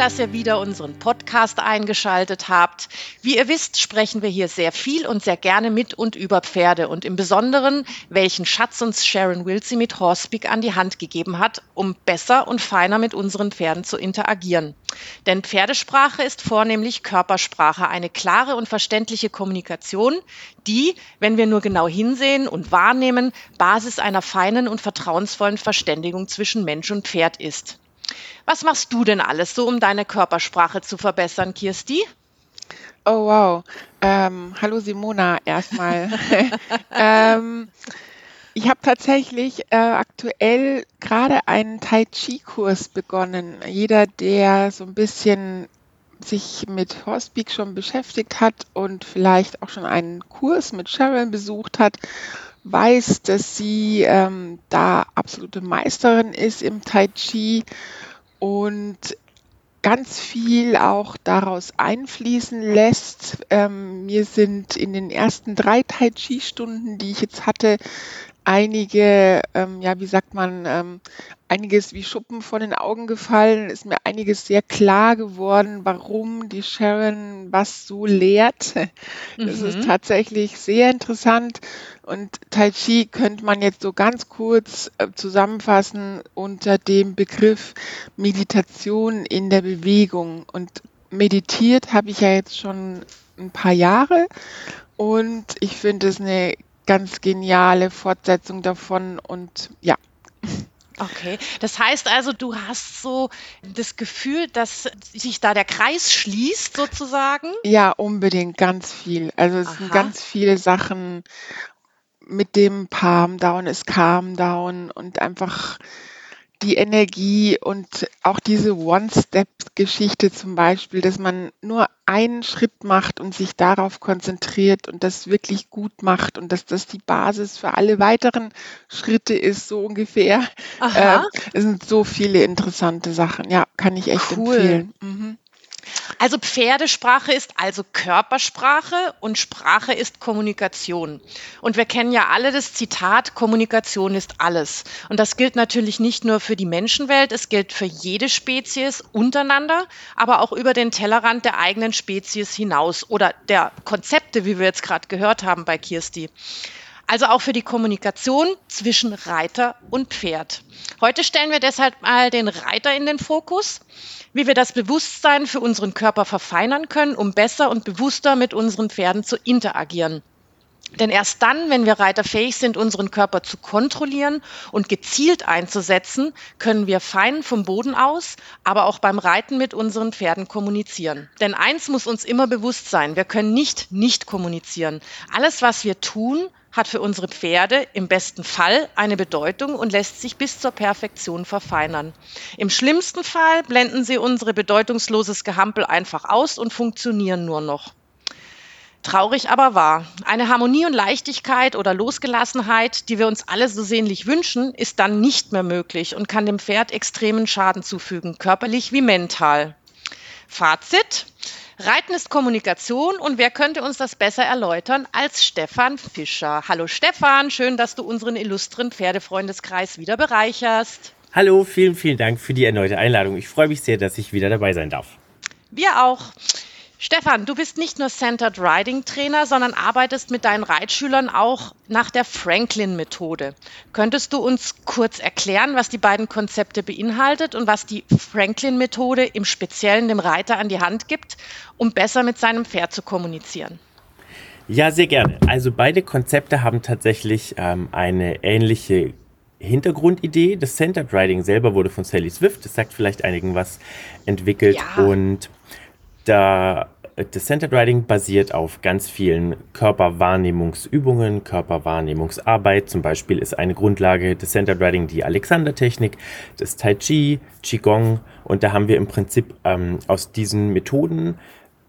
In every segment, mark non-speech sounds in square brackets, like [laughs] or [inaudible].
dass ihr wieder unseren Podcast eingeschaltet habt. Wie ihr wisst, sprechen wir hier sehr viel und sehr gerne mit und über Pferde und im Besonderen, welchen Schatz uns Sharon Wilsey mit Horsepeak an die Hand gegeben hat, um besser und feiner mit unseren Pferden zu interagieren. Denn Pferdesprache ist vornehmlich Körpersprache, eine klare und verständliche Kommunikation, die, wenn wir nur genau hinsehen und wahrnehmen, Basis einer feinen und vertrauensvollen Verständigung zwischen Mensch und Pferd ist. Was machst du denn alles so, um deine Körpersprache zu verbessern, Kirsti? Oh wow. Ähm, hallo Simona erstmal. [laughs] ähm, ich habe tatsächlich äh, aktuell gerade einen Tai Chi-Kurs begonnen. Jeder, der so ein bisschen sich mit Horsepeak schon beschäftigt hat und vielleicht auch schon einen Kurs mit Sharon besucht hat, weiß, dass sie ähm, da absolute Meisterin ist im Tai Chi und ganz viel auch daraus einfließen lässt. Ähm, mir sind in den ersten drei Tai Chi-Stunden, die ich jetzt hatte, einige, ähm, ja, wie sagt man, ähm, einiges wie Schuppen von den Augen gefallen, ist mir einiges sehr klar geworden, warum die Sharon was so lehrt. [laughs] Das mhm. ist tatsächlich sehr interessant. Und Tai Chi könnte man jetzt so ganz kurz äh, zusammenfassen unter dem Begriff Meditation in der Bewegung. Und meditiert habe ich ja jetzt schon ein paar Jahre. Und ich finde es eine ganz geniale Fortsetzung davon und ja. Okay, das heißt also, du hast so das Gefühl, dass sich da der Kreis schließt sozusagen? Ja, unbedingt, ganz viel. Also es Aha. sind ganz viele Sachen mit dem Palm Down, es Calm Down und einfach die Energie und auch diese One-Step-Geschichte zum Beispiel, dass man nur einen Schritt macht und sich darauf konzentriert und das wirklich gut macht und dass das die Basis für alle weiteren Schritte ist, so ungefähr. Aha. Äh, es sind so viele interessante Sachen. Ja, kann ich echt cool. empfehlen. Mhm. Also Pferdesprache ist also Körpersprache und Sprache ist Kommunikation. Und wir kennen ja alle das Zitat, Kommunikation ist alles. Und das gilt natürlich nicht nur für die Menschenwelt, es gilt für jede Spezies untereinander, aber auch über den Tellerrand der eigenen Spezies hinaus oder der Konzepte, wie wir jetzt gerade gehört haben bei Kirsti. Also auch für die Kommunikation zwischen Reiter und Pferd. Heute stellen wir deshalb mal den Reiter in den Fokus wie wir das Bewusstsein für unseren Körper verfeinern können, um besser und bewusster mit unseren Pferden zu interagieren. Denn erst dann, wenn wir Reiter fähig sind, unseren Körper zu kontrollieren und gezielt einzusetzen, können wir fein vom Boden aus, aber auch beim Reiten mit unseren Pferden kommunizieren. Denn eins muss uns immer bewusst sein, wir können nicht nicht kommunizieren. Alles, was wir tun, hat für unsere Pferde im besten Fall eine Bedeutung und lässt sich bis zur Perfektion verfeinern. Im schlimmsten Fall blenden sie unsere bedeutungsloses Gehampel einfach aus und funktionieren nur noch. Traurig aber wahr. Eine Harmonie und Leichtigkeit oder Losgelassenheit, die wir uns alle so sehnlich wünschen, ist dann nicht mehr möglich und kann dem Pferd extremen Schaden zufügen, körperlich wie mental. Fazit. Reiten ist Kommunikation und wer könnte uns das besser erläutern als Stefan Fischer? Hallo Stefan, schön, dass du unseren illustren Pferdefreundeskreis wieder bereicherst. Hallo, vielen, vielen Dank für die erneute Einladung. Ich freue mich sehr, dass ich wieder dabei sein darf. Wir auch. Stefan, du bist nicht nur Centered Riding Trainer, sondern arbeitest mit deinen Reitschülern auch nach der Franklin-Methode. Könntest du uns kurz erklären, was die beiden Konzepte beinhaltet und was die Franklin-Methode im Speziellen dem Reiter an die Hand gibt, um besser mit seinem Pferd zu kommunizieren? Ja, sehr gerne. Also beide Konzepte haben tatsächlich ähm, eine ähnliche Hintergrundidee. Das Centered Riding selber wurde von Sally Swift, das sagt vielleicht einigen was, entwickelt ja. und da das Centered Riding basiert auf ganz vielen Körperwahrnehmungsübungen, Körperwahrnehmungsarbeit. Zum Beispiel ist eine Grundlage des Centered Riding die Alexander-Technik, das Tai Chi, Qigong. Und da haben wir im Prinzip ähm, aus diesen Methoden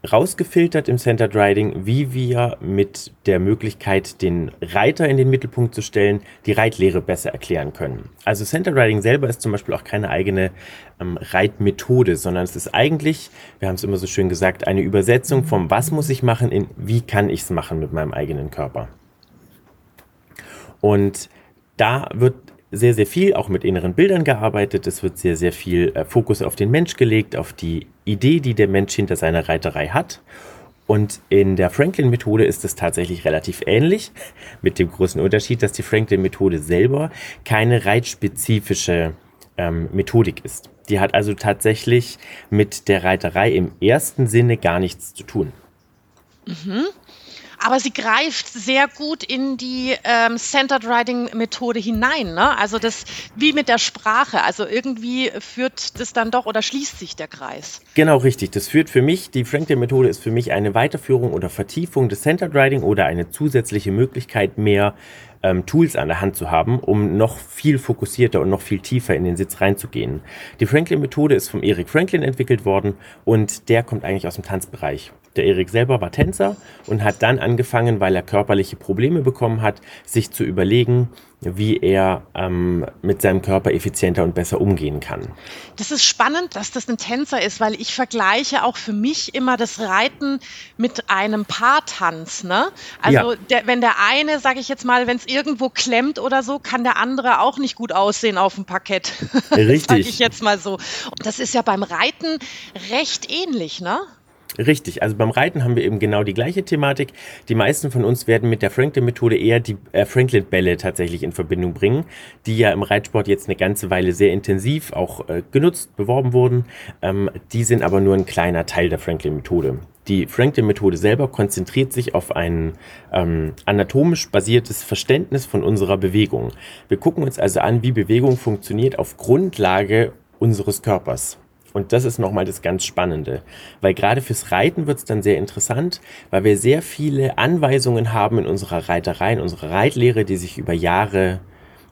rausgefiltert im Centered Riding, wie wir mit der Möglichkeit, den Reiter in den Mittelpunkt zu stellen, die Reitlehre besser erklären können. Also Centered Riding selber ist zum Beispiel auch keine eigene ähm, Reitmethode, sondern es ist eigentlich, wir haben es immer so schön gesagt, eine Übersetzung vom Was muss ich machen in Wie kann ich es machen mit meinem eigenen Körper. Und da wird sehr, sehr viel auch mit inneren Bildern gearbeitet. Es wird sehr, sehr viel äh, Fokus auf den Mensch gelegt, auf die Idee, die der Mensch hinter seiner Reiterei hat. Und in der Franklin-Methode ist es tatsächlich relativ ähnlich, mit dem großen Unterschied, dass die Franklin-Methode selber keine reitspezifische ähm, Methodik ist. Die hat also tatsächlich mit der Reiterei im ersten Sinne gar nichts zu tun. Mhm aber sie greift sehr gut in die ähm, Centered Writing Methode hinein. Ne? Also das wie mit der Sprache. Also irgendwie führt das dann doch oder schließt sich der Kreis. Genau richtig. Das führt für mich, die Franklin Methode ist für mich eine Weiterführung oder Vertiefung des Centered Writing oder eine zusätzliche Möglichkeit mehr ähm, Tools an der Hand zu haben, um noch viel fokussierter und noch viel tiefer in den Sitz reinzugehen. Die Franklin-Methode ist vom Eric Franklin entwickelt worden und der kommt eigentlich aus dem Tanzbereich. Der Erik selber war Tänzer und hat dann angefangen, weil er körperliche Probleme bekommen hat, sich zu überlegen, wie er ähm, mit seinem Körper effizienter und besser umgehen kann. Das ist spannend, dass das ein Tänzer ist, weil ich vergleiche auch für mich immer das Reiten mit einem Paartanz. Ne? Also ja. der, wenn der eine, sage ich jetzt mal, wenn es irgendwo klemmt oder so, kann der andere auch nicht gut aussehen auf dem Parkett. [laughs] Richtig. sage ich jetzt mal so. Und das ist ja beim Reiten recht ähnlich, ne? Richtig, also beim Reiten haben wir eben genau die gleiche Thematik. Die meisten von uns werden mit der Franklin-Methode eher die äh, Franklin-Bälle tatsächlich in Verbindung bringen, die ja im Reitsport jetzt eine ganze Weile sehr intensiv auch äh, genutzt, beworben wurden. Ähm, die sind aber nur ein kleiner Teil der Franklin-Methode. Die Franklin-Methode selber konzentriert sich auf ein ähm, anatomisch basiertes Verständnis von unserer Bewegung. Wir gucken uns also an, wie Bewegung funktioniert auf Grundlage unseres Körpers. Und das ist nochmal das ganz Spannende, weil gerade fürs Reiten wird es dann sehr interessant, weil wir sehr viele Anweisungen haben in unserer Reiterei, in unserer Reitlehre, die sich über Jahre,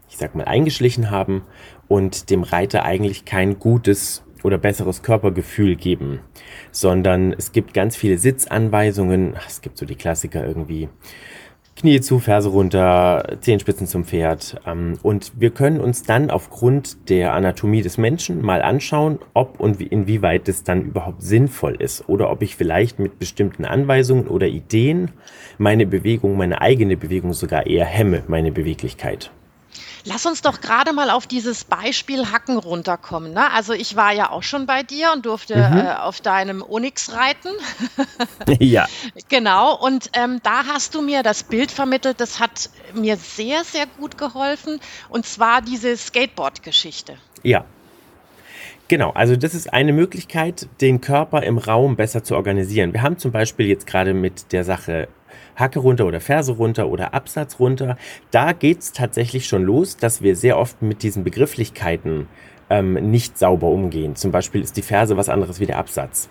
ich sag mal, eingeschlichen haben und dem Reiter eigentlich kein gutes oder besseres Körpergefühl geben, sondern es gibt ganz viele Sitzanweisungen, es gibt so die Klassiker irgendwie, Knie zu, Ferse runter, Zehenspitzen zum Pferd. Ähm, und wir können uns dann aufgrund der Anatomie des Menschen mal anschauen, ob und inwieweit es dann überhaupt sinnvoll ist oder ob ich vielleicht mit bestimmten Anweisungen oder Ideen meine Bewegung, meine eigene Bewegung sogar eher hemme, meine Beweglichkeit. Lass uns doch gerade mal auf dieses Beispiel Hacken runterkommen. Ne? Also ich war ja auch schon bei dir und durfte mhm. äh, auf deinem Onyx reiten. [laughs] ja. Genau. Und ähm, da hast du mir das Bild vermittelt, das hat mir sehr, sehr gut geholfen. Und zwar diese Skateboard-Geschichte. Ja. Genau, also das ist eine Möglichkeit, den Körper im Raum besser zu organisieren. Wir haben zum Beispiel jetzt gerade mit der Sache Hacke runter oder Ferse runter oder Absatz runter. Da geht es tatsächlich schon los, dass wir sehr oft mit diesen Begrifflichkeiten ähm, nicht sauber umgehen. Zum Beispiel ist die Ferse was anderes wie der Absatz.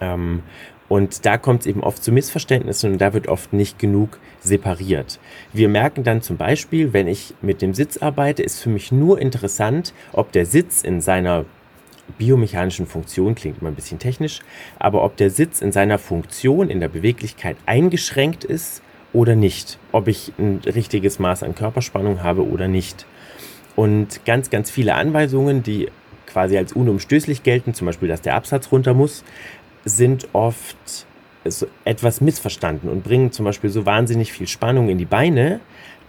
Ähm, und da kommt es eben oft zu Missverständnissen und da wird oft nicht genug separiert. Wir merken dann zum Beispiel, wenn ich mit dem Sitz arbeite, ist für mich nur interessant, ob der Sitz in seiner biomechanischen Funktion, klingt immer ein bisschen technisch, aber ob der Sitz in seiner Funktion, in der Beweglichkeit eingeschränkt ist oder nicht, ob ich ein richtiges Maß an Körperspannung habe oder nicht. Und ganz, ganz viele Anweisungen, die quasi als unumstößlich gelten, zum Beispiel, dass der Absatz runter muss, sind oft etwas missverstanden und bringen zum Beispiel so wahnsinnig viel Spannung in die Beine,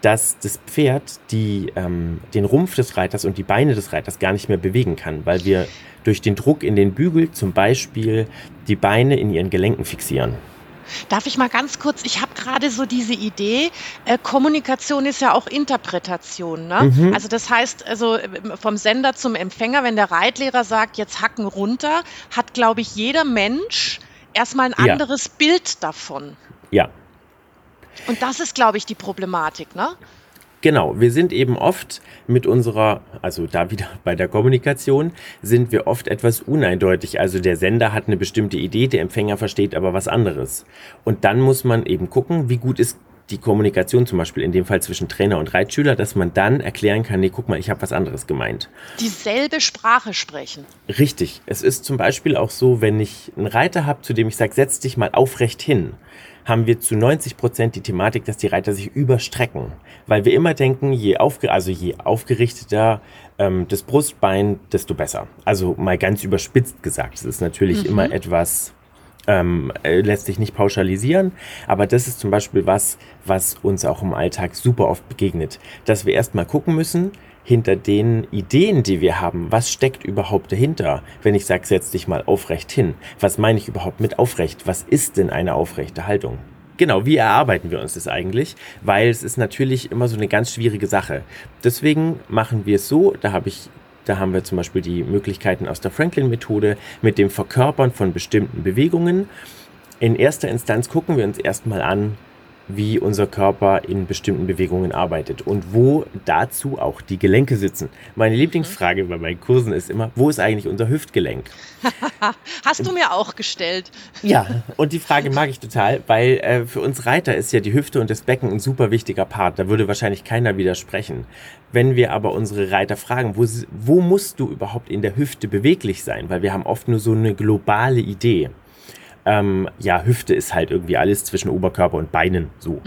dass das Pferd die, ähm, den Rumpf des Reiters und die Beine des Reiters gar nicht mehr bewegen kann, weil wir durch den Druck in den Bügel zum Beispiel die Beine in ihren Gelenken fixieren. Darf ich mal ganz kurz, ich habe gerade so diese Idee, äh, Kommunikation ist ja auch Interpretation. Ne? Mhm. Also das heißt, also äh, vom Sender zum Empfänger, wenn der Reitlehrer sagt, jetzt hacken runter, hat, glaube ich, jeder Mensch erstmal ein anderes ja. Bild davon. Ja, und das ist, glaube ich, die Problematik, ne? Genau, wir sind eben oft mit unserer, also da wieder bei der Kommunikation, sind wir oft etwas uneindeutig. Also der Sender hat eine bestimmte Idee, der Empfänger versteht aber was anderes. Und dann muss man eben gucken, wie gut ist die Kommunikation zum Beispiel in dem Fall zwischen Trainer und Reitschüler, dass man dann erklären kann, nee, guck mal, ich habe was anderes gemeint. Dieselbe Sprache sprechen. Richtig. Es ist zum Beispiel auch so, wenn ich einen Reiter habe, zu dem ich sage, setz dich mal aufrecht hin haben wir zu 90 Prozent die Thematik, dass die Reiter sich überstrecken. Weil wir immer denken, je, aufge also je aufgerichteter ähm, das Brustbein, desto besser. Also mal ganz überspitzt gesagt. Es ist natürlich mhm. immer etwas, ähm, äh, lässt sich nicht pauschalisieren, aber das ist zum Beispiel was, was uns auch im Alltag super oft begegnet. Dass wir erstmal gucken müssen, hinter den Ideen, die wir haben. Was steckt überhaupt dahinter? Wenn ich sage, setz dich mal aufrecht hin. Was meine ich überhaupt mit aufrecht? Was ist denn eine aufrechte Haltung? Genau, wie erarbeiten wir uns das eigentlich? Weil es ist natürlich immer so eine ganz schwierige Sache. Deswegen machen wir es so, da habe ich da haben wir zum Beispiel die Möglichkeiten aus der Franklin-Methode mit dem Verkörpern von bestimmten Bewegungen. In erster Instanz gucken wir uns erstmal an, wie unser Körper in bestimmten Bewegungen arbeitet und wo dazu auch die Gelenke sitzen. Meine Lieblingsfrage bei meinen Kursen ist immer, wo ist eigentlich unser Hüftgelenk? [laughs] Hast du mir auch gestellt. Ja, und die Frage mag ich total, weil äh, für uns Reiter ist ja die Hüfte und das Becken ein super wichtiger Part. Da würde wahrscheinlich keiner widersprechen. Wenn wir aber unsere Reiter fragen, wo, wo musst du überhaupt in der Hüfte beweglich sein? Weil wir haben oft nur so eine globale Idee ähm, ja, Hüfte ist halt irgendwie alles zwischen Oberkörper und Beinen so.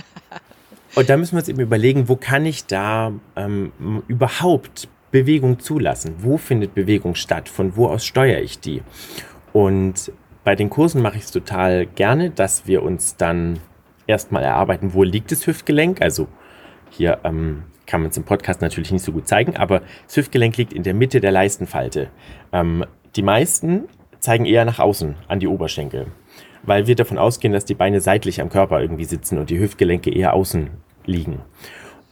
[laughs] und da müssen wir uns eben überlegen, wo kann ich da ähm, überhaupt Bewegung zulassen? Wo findet Bewegung statt? Von wo aus steuere ich die? Und bei den Kursen mache ich es total gerne, dass wir uns dann erstmal erarbeiten, wo liegt das Hüftgelenk. Also hier ähm, kann man es im Podcast natürlich nicht so gut zeigen, aber das Hüftgelenk liegt in der Mitte der Leistenfalte. Ähm, die meisten zeigen eher nach außen an die Oberschenkel, weil wir davon ausgehen, dass die Beine seitlich am Körper irgendwie sitzen und die Hüftgelenke eher außen liegen.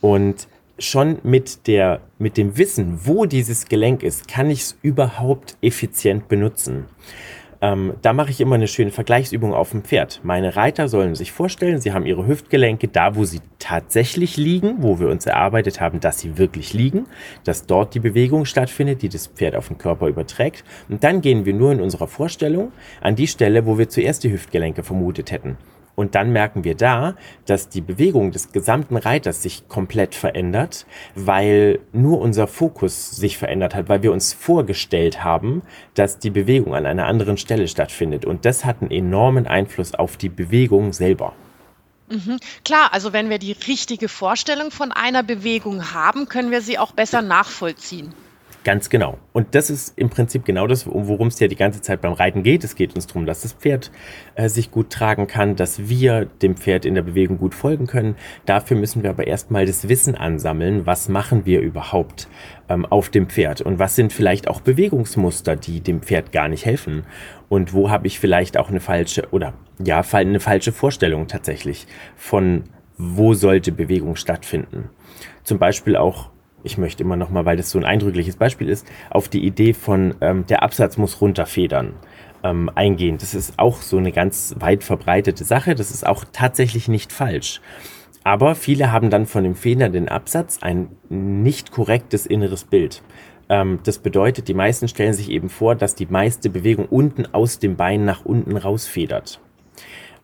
Und schon mit, der, mit dem Wissen, wo dieses Gelenk ist, kann ich es überhaupt effizient benutzen. Ähm, da mache ich immer eine schöne Vergleichsübung auf dem Pferd. Meine Reiter sollen sich vorstellen, sie haben ihre Hüftgelenke da, wo sie tatsächlich liegen, wo wir uns erarbeitet haben, dass sie wirklich liegen, dass dort die Bewegung stattfindet, die das Pferd auf den Körper überträgt. Und dann gehen wir nur in unserer Vorstellung an die Stelle, wo wir zuerst die Hüftgelenke vermutet hätten. Und dann merken wir da, dass die Bewegung des gesamten Reiters sich komplett verändert, weil nur unser Fokus sich verändert hat, weil wir uns vorgestellt haben, dass die Bewegung an einer anderen Stelle stattfindet. Und das hat einen enormen Einfluss auf die Bewegung selber. Mhm. Klar, also wenn wir die richtige Vorstellung von einer Bewegung haben, können wir sie auch besser nachvollziehen. Ganz genau. Und das ist im Prinzip genau das, worum es ja die ganze Zeit beim Reiten geht. Es geht uns darum, dass das Pferd äh, sich gut tragen kann, dass wir dem Pferd in der Bewegung gut folgen können. Dafür müssen wir aber erstmal das Wissen ansammeln, was machen wir überhaupt ähm, auf dem Pferd und was sind vielleicht auch Bewegungsmuster, die dem Pferd gar nicht helfen. Und wo habe ich vielleicht auch eine falsche oder ja, eine falsche Vorstellung tatsächlich von, wo sollte Bewegung stattfinden. Zum Beispiel auch ich möchte immer noch mal, weil das so ein eindrückliches Beispiel ist, auf die Idee von ähm, der Absatz muss runterfedern ähm, eingehen. Das ist auch so eine ganz weit verbreitete Sache. Das ist auch tatsächlich nicht falsch. Aber viele haben dann von dem federnden Absatz ein nicht korrektes inneres Bild. Ähm, das bedeutet, die meisten stellen sich eben vor, dass die meiste Bewegung unten aus dem Bein nach unten rausfedert.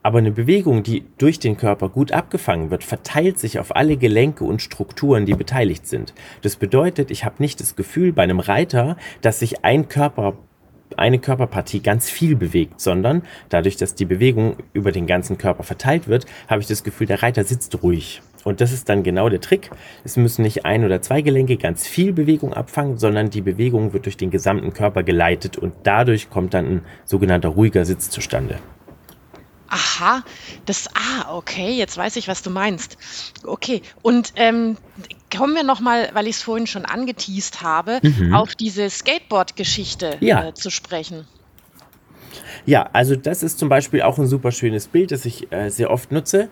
Aber eine Bewegung, die durch den Körper gut abgefangen wird, verteilt sich auf alle Gelenke und Strukturen, die beteiligt sind. Das bedeutet, ich habe nicht das Gefühl bei einem Reiter, dass sich ein Körper eine Körperpartie ganz viel bewegt, sondern dadurch, dass die Bewegung über den ganzen Körper verteilt wird, habe ich das Gefühl, der Reiter sitzt ruhig. Und das ist dann genau der Trick. Es müssen nicht ein oder zwei Gelenke ganz viel Bewegung abfangen, sondern die Bewegung wird durch den gesamten Körper geleitet und dadurch kommt dann ein sogenannter ruhiger Sitz zustande. Aha, das, ah, okay, jetzt weiß ich, was du meinst. Okay, und ähm, kommen wir nochmal, weil ich es vorhin schon angeteased habe, mhm. auf diese Skateboard-Geschichte ja. äh, zu sprechen. Ja, also das ist zum Beispiel auch ein super schönes Bild, das ich äh, sehr oft nutze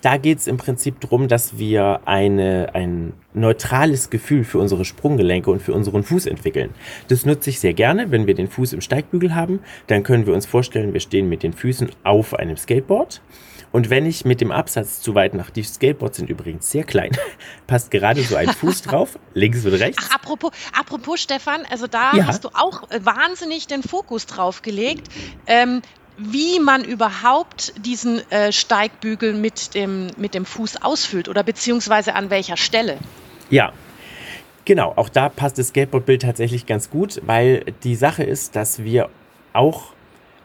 da geht es im Prinzip darum, dass wir eine, ein neutrales Gefühl für unsere Sprunggelenke und für unseren Fuß entwickeln. Das nutze ich sehr gerne, wenn wir den Fuß im Steigbügel haben. Dann können wir uns vorstellen, wir stehen mit den Füßen auf einem Skateboard. Und wenn ich mit dem Absatz zu weit nach, die Skateboards sind übrigens sehr klein, [laughs] passt gerade so ein Fuß [laughs] drauf, links oder rechts. Ach, apropos, apropos Stefan, also da ja. hast du auch wahnsinnig den Fokus drauf gelegt. Ähm, wie man überhaupt diesen äh, Steigbügel mit dem, mit dem Fuß ausfüllt oder beziehungsweise an welcher Stelle. Ja, genau. Auch da passt das Skateboardbild tatsächlich ganz gut, weil die Sache ist, dass wir auch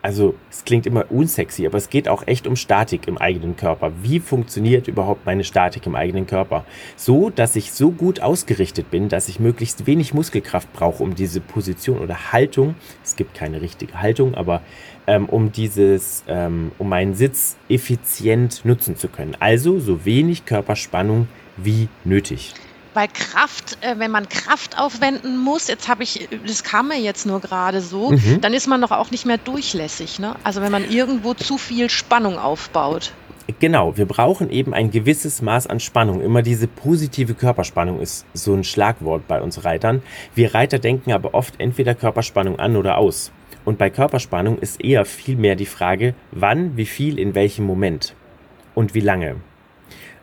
also es klingt immer unsexy, aber es geht auch echt um Statik im eigenen Körper. Wie funktioniert überhaupt meine Statik im eigenen Körper? So, dass ich so gut ausgerichtet bin, dass ich möglichst wenig Muskelkraft brauche, um diese Position oder Haltung, es gibt keine richtige Haltung, aber ähm, um dieses, ähm, um meinen Sitz effizient nutzen zu können. Also so wenig Körperspannung wie nötig. Weil Kraft, äh, wenn man Kraft aufwenden muss, jetzt habe ich, das kam mir jetzt nur gerade so, mhm. dann ist man doch auch nicht mehr durchlässig. Ne? Also wenn man irgendwo zu viel Spannung aufbaut. Genau, wir brauchen eben ein gewisses Maß an Spannung. Immer diese positive Körperspannung ist so ein Schlagwort bei uns Reitern. Wir Reiter denken aber oft entweder Körperspannung an oder aus. Und bei Körperspannung ist eher viel mehr die Frage, wann, wie viel, in welchem Moment und wie lange.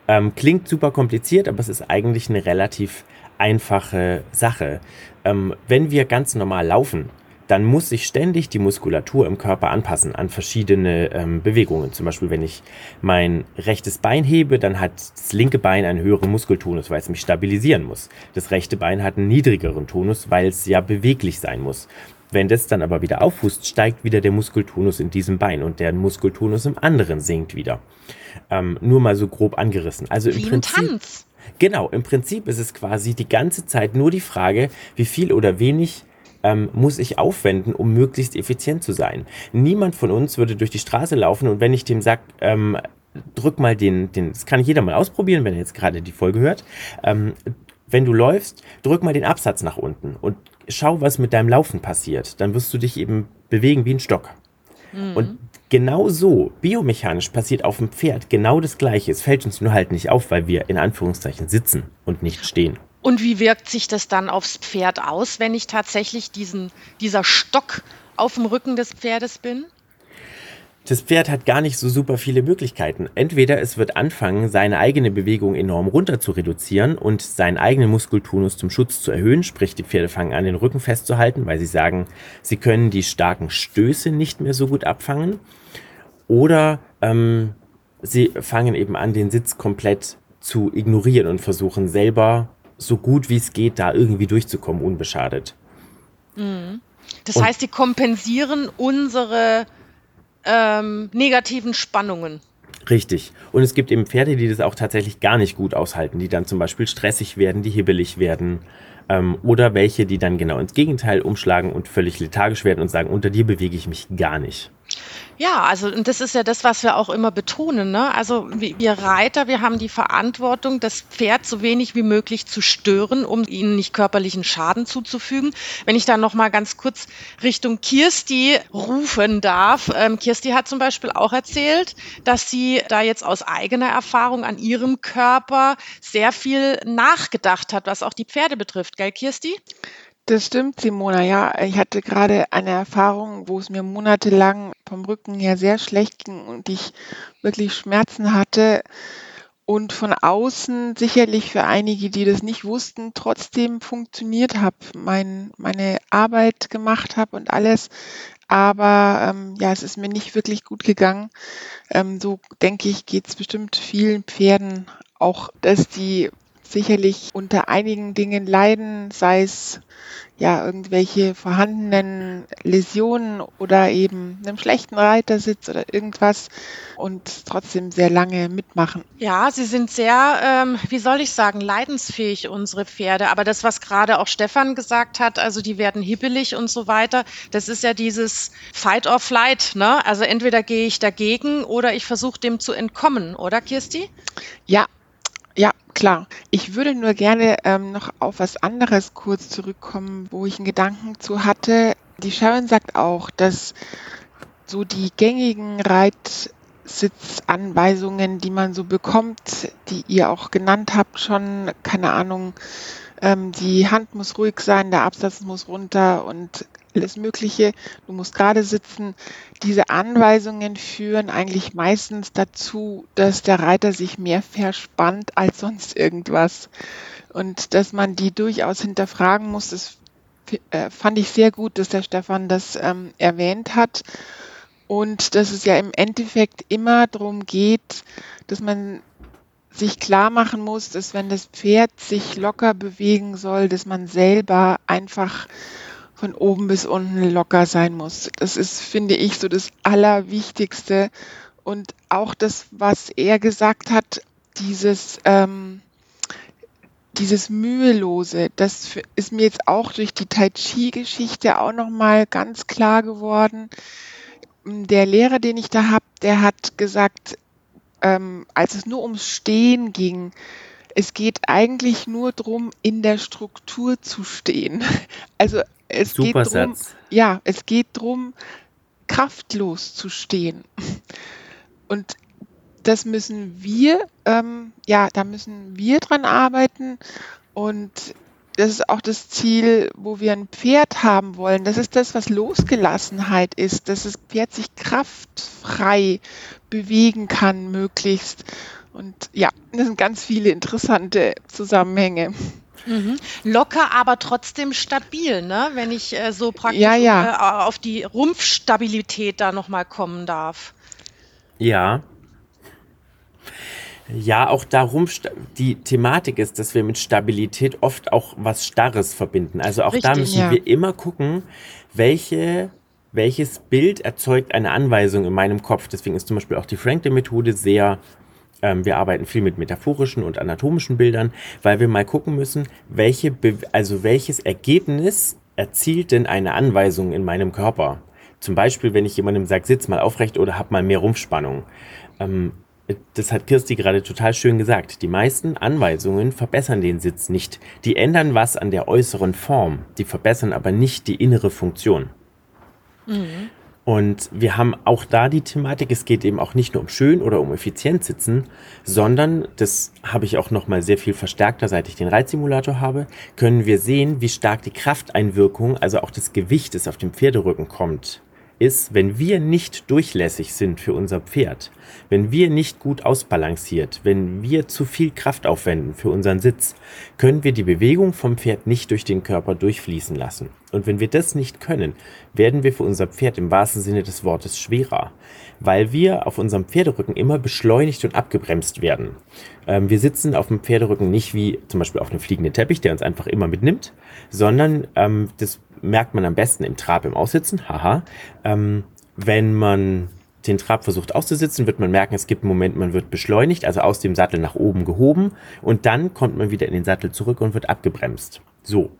Ähm, klingt super kompliziert, aber es ist eigentlich eine relativ einfache Sache. Ähm, wenn wir ganz normal laufen, dann muss sich ständig die Muskulatur im Körper anpassen an verschiedene ähm, Bewegungen. Zum Beispiel, wenn ich mein rechtes Bein hebe, dann hat das linke Bein einen höheren Muskeltonus, weil es mich stabilisieren muss. Das rechte Bein hat einen niedrigeren Tonus, weil es ja beweglich sein muss. Wenn das dann aber wieder aufhust, steigt wieder der Muskeltonus in diesem Bein und der Muskeltonus im anderen sinkt wieder. Ähm, nur mal so grob angerissen. Also im Wie Prinzip. Ein Tanz. Genau, im Prinzip ist es quasi die ganze Zeit nur die Frage, wie viel oder wenig ähm, muss ich aufwenden, um möglichst effizient zu sein. Niemand von uns würde durch die Straße laufen und wenn ich dem sage, ähm, drück mal den, den, das kann jeder mal ausprobieren, wenn er jetzt gerade die Folge hört. Ähm, wenn du läufst, drück mal den Absatz nach unten und schau, was mit deinem Laufen passiert. Dann wirst du dich eben bewegen wie ein Stock. Mhm. Und genau so, biomechanisch passiert auf dem Pferd genau das Gleiche. Es fällt uns nur halt nicht auf, weil wir in Anführungszeichen sitzen und nicht stehen. Und wie wirkt sich das dann aufs Pferd aus, wenn ich tatsächlich diesen, dieser Stock auf dem Rücken des Pferdes bin? Das Pferd hat gar nicht so super viele Möglichkeiten. Entweder es wird anfangen, seine eigene Bewegung enorm runter zu reduzieren und seinen eigenen Muskeltonus zum Schutz zu erhöhen, sprich die Pferde fangen an, den Rücken festzuhalten, weil sie sagen, sie können die starken Stöße nicht mehr so gut abfangen. Oder ähm, sie fangen eben an, den Sitz komplett zu ignorieren und versuchen selber so gut wie es geht, da irgendwie durchzukommen, unbeschadet. Mhm. Das und heißt, die kompensieren unsere ähm, negativen Spannungen. Richtig. Und es gibt eben Pferde, die das auch tatsächlich gar nicht gut aushalten, die dann zum Beispiel stressig werden, die hibbelig werden. Ähm, oder welche, die dann genau ins Gegenteil umschlagen und völlig lethargisch werden und sagen, unter dir bewege ich mich gar nicht. Ja, also und das ist ja das, was wir auch immer betonen. Ne? Also wir Reiter, wir haben die Verantwortung, das Pferd so wenig wie möglich zu stören, um ihnen nicht körperlichen Schaden zuzufügen. Wenn ich da noch mal ganz kurz Richtung Kirsti rufen darf. Ähm, Kirsti hat zum Beispiel auch erzählt, dass sie da jetzt aus eigener Erfahrung an ihrem Körper sehr viel nachgedacht hat, was auch die Pferde betrifft. Gell, Kirsti? Das stimmt, Simona. Ja, ich hatte gerade eine Erfahrung, wo es mir monatelang vom Rücken her sehr schlecht ging und ich wirklich Schmerzen hatte und von außen sicherlich für einige, die das nicht wussten, trotzdem funktioniert habe, mein, meine Arbeit gemacht habe und alles. Aber ähm, ja, es ist mir nicht wirklich gut gegangen. Ähm, so denke ich, geht es bestimmt vielen Pferden auch, dass die sicherlich unter einigen Dingen leiden, sei es ja irgendwelche vorhandenen Läsionen oder eben einem schlechten Reitersitz oder irgendwas und trotzdem sehr lange mitmachen. Ja, sie sind sehr, ähm, wie soll ich sagen, leidensfähig, unsere Pferde. Aber das, was gerade auch Stefan gesagt hat, also die werden hibbelig und so weiter, das ist ja dieses Fight or Flight. Ne? Also entweder gehe ich dagegen oder ich versuche dem zu entkommen, oder Kirsti? Ja, ja, klar. Ich würde nur gerne ähm, noch auf was anderes kurz zurückkommen, wo ich einen Gedanken zu hatte. Die Sharon sagt auch, dass so die gängigen Reitsitzanweisungen, die man so bekommt, die ihr auch genannt habt, schon, keine Ahnung, ähm, die Hand muss ruhig sein, der Absatz muss runter und alles Mögliche. Du musst gerade sitzen. Diese Anweisungen führen eigentlich meistens dazu, dass der Reiter sich mehr verspannt als sonst irgendwas. Und dass man die durchaus hinterfragen muss, das äh, fand ich sehr gut, dass der Stefan das ähm, erwähnt hat. Und dass es ja im Endeffekt immer darum geht, dass man sich klar machen muss, dass wenn das Pferd sich locker bewegen soll, dass man selber einfach von oben bis unten locker sein muss. Das ist, finde ich, so das Allerwichtigste. Und auch das, was er gesagt hat, dieses, ähm, dieses Mühelose, das ist mir jetzt auch durch die Tai Chi-Geschichte auch nochmal ganz klar geworden. Der Lehrer, den ich da habe, der hat gesagt, ähm, als es nur ums Stehen ging, es geht eigentlich nur darum, in der Struktur zu stehen. [laughs] Also es Super geht darum, Satz. ja, es geht darum, kraftlos zu stehen. [laughs] Und das müssen wir, ähm, ja, da müssen wir dran arbeiten. Und das ist auch das Ziel, wo wir ein Pferd haben wollen. Das ist das, was Losgelassenheit ist, dass das Pferd sich kraftfrei bewegen kann, möglichst. Und ja, das sind ganz viele interessante Zusammenhänge. Mhm. Locker, aber trotzdem stabil, ne? wenn ich äh, so praktisch Ja, ja. äh, auf die Rumpfstabilität da nochmal kommen darf. Ja. Ja, auch darum, die Thematik ist, dass wir mit Stabilität oft auch was Starres verbinden. Also auch da Richtig, müssen ja. wir immer gucken, welche, welches Bild erzeugt eine Anweisung in meinem Kopf. Deswegen ist zum Beispiel auch die Franklin-Methode sehr, ähm, wir arbeiten viel mit metaphorischen und anatomischen Bildern, weil wir mal gucken müssen, welche, Be also welches Ergebnis erzielt denn eine Anweisung in meinem Körper. Zum Beispiel, wenn ich jemandem sage, sitz mal aufrecht oder hab mal mehr Rumpfspannung. Ähm, das hat Kirsti gerade total schön gesagt. Die meisten Anweisungen verbessern den Sitz nicht. Die ändern was an der äußeren Form, die verbessern aber nicht die innere Funktion. Und wir haben auch da die Thematik, es geht eben auch nicht nur um schön oder um effizient sitzen, sondern, das habe ich auch noch mal sehr viel verstärkter, seit ich den Reitsimulator habe, können wir sehen, wie stark die Krafteinwirkung, also auch das Gewicht, das auf dem Pferderücken kommt, ist, wenn wir nicht durchlässig sind für unser Pferd, wenn wir nicht gut ausbalanciert, wenn wir zu viel Kraft aufwenden für unseren Sitz, können wir die Bewegung vom Pferd nicht durch den Körper durchfließen lassen. Und wenn wir das nicht können, werden wir für unser Pferd im wahrsten Sinne des Wortes schwerer, weil wir auf unserem Pferderücken immer beschleunigt und abgebremst werden. Ähm, wir sitzen auf dem Pferderücken nicht wie zum Beispiel auf einem fliegenden Teppich, der uns einfach immer mitnimmt, sondern ähm, das merkt man am besten im Trab, im Aussitzen, haha. Ähm, wenn man den Trab versucht auszusitzen, wird man merken, es gibt einen Moment, man wird beschleunigt, also aus dem Sattel nach oben gehoben und dann kommt man wieder in den Sattel zurück und wird abgebremst. So.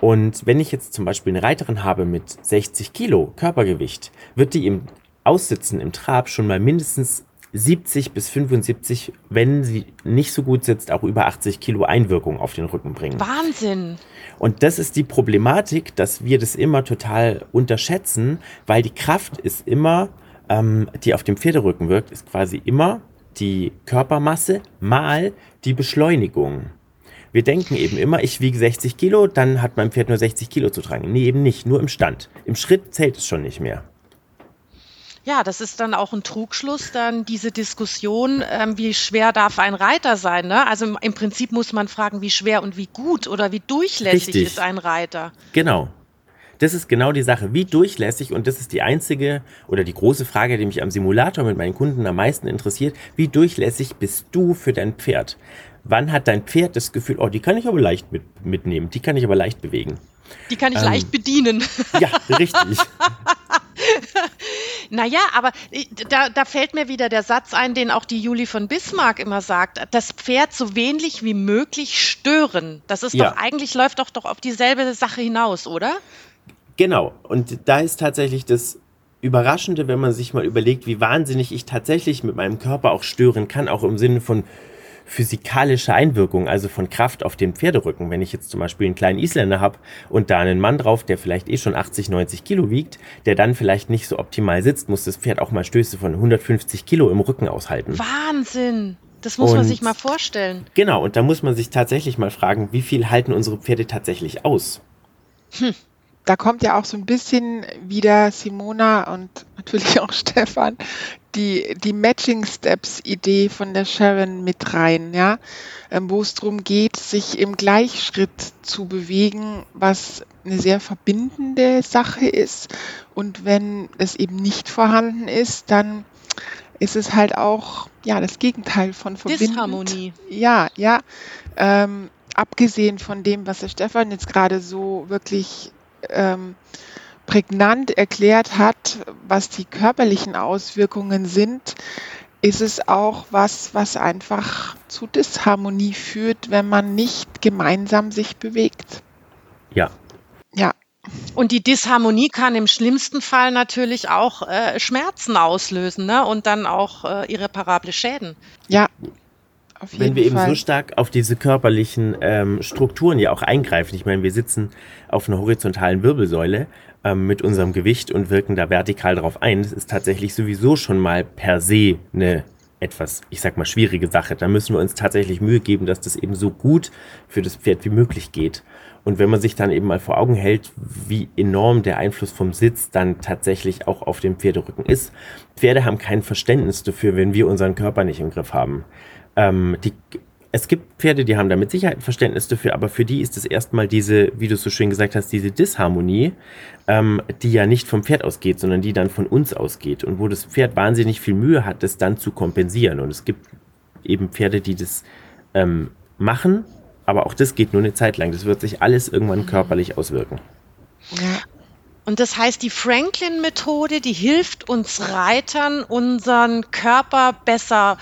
Und wenn ich jetzt zum Beispiel eine Reiterin habe mit 60 Kilo Körpergewicht, wird die im Aussitzen im Trab schon mal mindestens 70 bis 75, wenn sie nicht so gut sitzt, auch über 80 Kilo Einwirkung auf den Rücken bringen. Wahnsinn. Und das ist die Problematik, dass wir das immer total unterschätzen, weil die Kraft ist immer, ähm, die auf dem Pferderücken wirkt, ist quasi immer die Körpermasse mal die Beschleunigung. Wir denken eben immer, ich wiege 60 Kilo, dann hat mein Pferd nur 60 Kilo zu tragen. Nee, eben nicht, nur im Stand. Im Schritt zählt es schon nicht mehr. Ja, das ist dann auch ein Trugschluss, dann diese Diskussion, ähm, wie schwer darf ein Reiter sein. Ne? Also im, im Prinzip muss man fragen, wie schwer und wie gut oder wie durchlässig Richtig. ist ein Reiter. Genau. Das ist genau die Sache. Wie durchlässig, und das ist die einzige oder die große Frage, die mich am Simulator mit meinen Kunden am meisten interessiert, wie durchlässig bist du für dein Pferd? Wann hat dein Pferd das Gefühl, oh, die kann ich aber leicht mit, mitnehmen, die kann ich aber leicht bewegen? Die kann ich Ähm. leicht bedienen. [laughs] Ja, richtig. [laughs] Naja, aber ich- da, da fällt mir wieder der Satz ein, den auch die Juli von Bismarck immer sagt. Das Pferd so wenig wie möglich stören. Das ist Ja. doch eigentlich, läuft doch doch auf dieselbe Sache hinaus, oder? Genau. Und da ist tatsächlich das Überraschende, wenn man sich mal überlegt, wie wahnsinnig ich tatsächlich mit meinem Körper auch stören kann, auch im Sinne von physikalischer Einwirkung, also von Kraft auf den Pferderücken. Wenn ich jetzt zum Beispiel einen kleinen Isländer habe und da einen Mann drauf, der vielleicht eh schon 80, 90 Kilo wiegt, der dann vielleicht nicht so optimal sitzt, muss das Pferd auch mal Stöße von 150 Kilo im Rücken aushalten. Wahnsinn. Das muss man Und- sich mal vorstellen. Genau, und da muss man sich tatsächlich mal fragen, wie viel halten unsere Pferde tatsächlich aus? Da kommt ja auch so ein bisschen wieder Simona und natürlich auch [laughs] Stefan die, die Matching Steps Idee von der Sharon mit rein, ja, ähm, wo es darum geht, sich im Gleichschritt zu bewegen, was eine sehr verbindende Sache ist. Und wenn es eben nicht vorhanden ist, dann ist es halt auch ja das Gegenteil von verbindend. Disharmonie. Ja, ja. Ähm, abgesehen von dem, was der Stefan jetzt gerade so wirklich ähm, prägnant erklärt hat, was die körperlichen Auswirkungen sind, ist es auch was, was einfach zu Disharmonie führt, wenn man nicht gemeinsam sich bewegt. Ja, Ja, Und die Disharmonie kann im schlimmsten Fall natürlich auch äh, Schmerzen auslösen ne? und dann auch äh, irreparable Schäden. ja, wenn wir Fall. eben so stark auf diese körperlichen ähm, Strukturen ja auch eingreifen. Ich meine, wir sitzen auf einer horizontalen Wirbelsäule ähm, mit unserem Gewicht und wirken da vertikal drauf ein. Das ist tatsächlich sowieso schon mal per se eine etwas, ich sag mal, schwierige Sache. Da müssen wir uns tatsächlich Mühe geben, dass das eben so gut für das Pferd wie möglich geht. Und wenn man sich dann eben mal vor Augen hält, wie enorm der Einfluss vom Sitz dann tatsächlich auch auf den Pferderücken ist. Pferde haben kein Verständnis dafür, wenn wir unseren Körper nicht im Griff haben. Ähm, die, es gibt Pferde, die haben da mit Sicherheit ein Verständnis dafür, aber für die ist es erstmal diese, wie du so schön gesagt hast, diese Disharmonie, ähm, die ja nicht vom Pferd ausgeht, sondern die dann von uns ausgeht und wo das Pferd wahnsinnig viel Mühe hat, das dann zu kompensieren. Und es gibt eben Pferde, die das ähm, machen, aber auch das geht nur eine Zeit lang. Das wird sich alles irgendwann körperlich auswirken. Ja. Und das heißt, die Franklin-Methode, die hilft uns Reitern, unseren Körper besser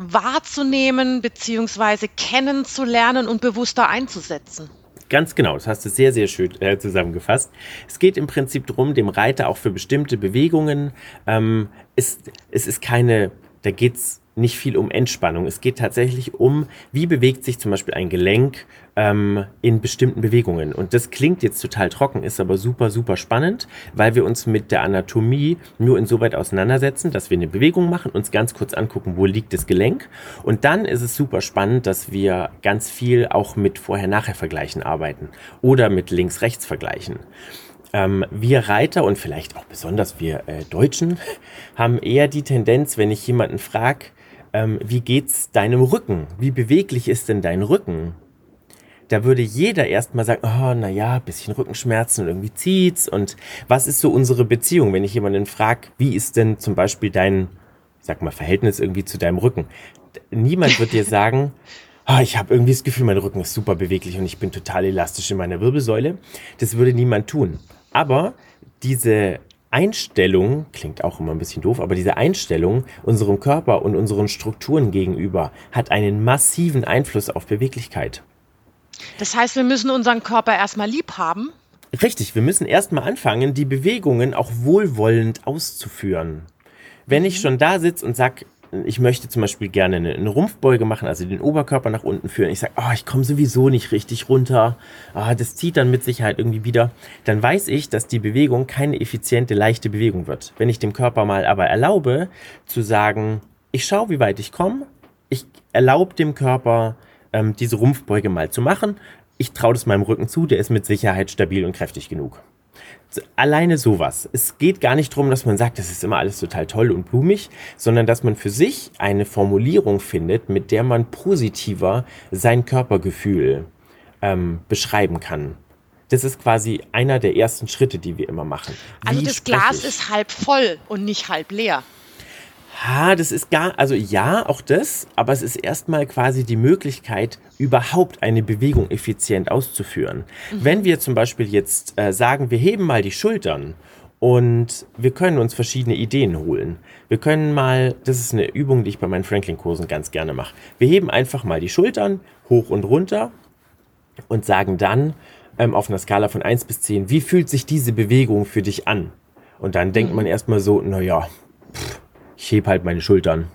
wahrzunehmen bzw. kennenzulernen und bewusster einzusetzen. Ganz genau, das hast du sehr, sehr schön äh, zusammengefasst. Es geht im Prinzip darum, dem Reiter auch für bestimmte Bewegungen, ähm, ist, es ist keine, da geht es nicht viel um Entspannung. Es geht tatsächlich um, wie bewegt sich zum Beispiel ein Gelenk ähm, in bestimmten Bewegungen. Und das klingt jetzt total trocken, ist aber super, super spannend, weil wir uns mit der Anatomie nur insoweit auseinandersetzen, dass wir eine Bewegung machen, uns ganz kurz angucken, wo liegt das Gelenk. Und dann ist es super spannend, dass wir ganz viel auch mit Vorher-Nachher-Vergleichen arbeiten oder mit Links-Rechts-Vergleichen. Ähm, wir Reiter und vielleicht auch besonders wir äh, Deutschen [laughs] haben eher die Tendenz, wenn ich jemanden frage, ähm, wie geht's deinem Rücken? Wie beweglich ist denn dein Rücken? Da würde jeder erstmal sagen, oh, naja, bisschen Rückenschmerzen und irgendwie zieht's. Und was ist so unsere Beziehung, wenn ich jemanden frage, wie ist denn zum Beispiel dein, sag mal, Verhältnis irgendwie zu deinem Rücken? Niemand wird dir [laughs] sagen, oh, ich habe irgendwie das Gefühl, mein Rücken ist super beweglich und ich bin total elastisch in meiner Wirbelsäule. Das würde niemand tun. Aber diese Einstellung, klingt auch immer ein bisschen doof, aber diese Einstellung unserem Körper und unseren Strukturen gegenüber hat einen massiven Einfluss auf Beweglichkeit. Das heißt, wir müssen unseren Körper erstmal lieb haben? Richtig, wir müssen erstmal anfangen, die Bewegungen auch wohlwollend auszuführen. Wenn ich mhm. schon da sitze und sage, ich möchte zum Beispiel gerne eine, eine, Rumpfbeuge machen, also den Oberkörper nach unten führen. Ich sage, oh, ich komme sowieso nicht richtig runter. Ah, das zieht dann mit Sicherheit irgendwie wieder. Dann weiß ich, dass die Bewegung keine effiziente, leichte Bewegung wird. Wenn ich dem Körper mal aber erlaube, zu sagen, ich schaue, wie weit ich komme, ich erlaube dem Körper, ähm, diese Rumpfbeuge mal zu machen. Ich traue das meinem Rücken zu, der ist mit Sicherheit stabil und kräftig genug alleine sowas. Es geht gar nicht darum, dass man sagt, das ist immer alles total toll und blumig, sondern dass man für sich eine Formulierung findet, mit der man positiver sein Körpergefühl ähm, beschreiben kann. Das ist quasi einer der ersten Schritte, die wir immer machen. Also Wie also das Glas ich? ist halb voll und nicht halb leer. Ha, das ist gar, also ja, auch das, aber es ist erstmal quasi die Möglichkeit, überhaupt eine Bewegung effizient auszuführen. Mhm. Wenn wir zum Beispiel jetzt äh, sagen, wir heben mal die Schultern und wir können uns verschiedene Ideen holen. Wir können mal, das ist eine Übung, die ich bei meinen Franklin-Kursen ganz gerne mache. Wir heben einfach mal die Schultern hoch und runter und sagen dann ähm, auf einer Skala von 1 bis 10, wie fühlt sich diese Bewegung für dich an? Und dann denkt mhm. man erstmal so, naja, pff, ich hebe halt meine Schultern.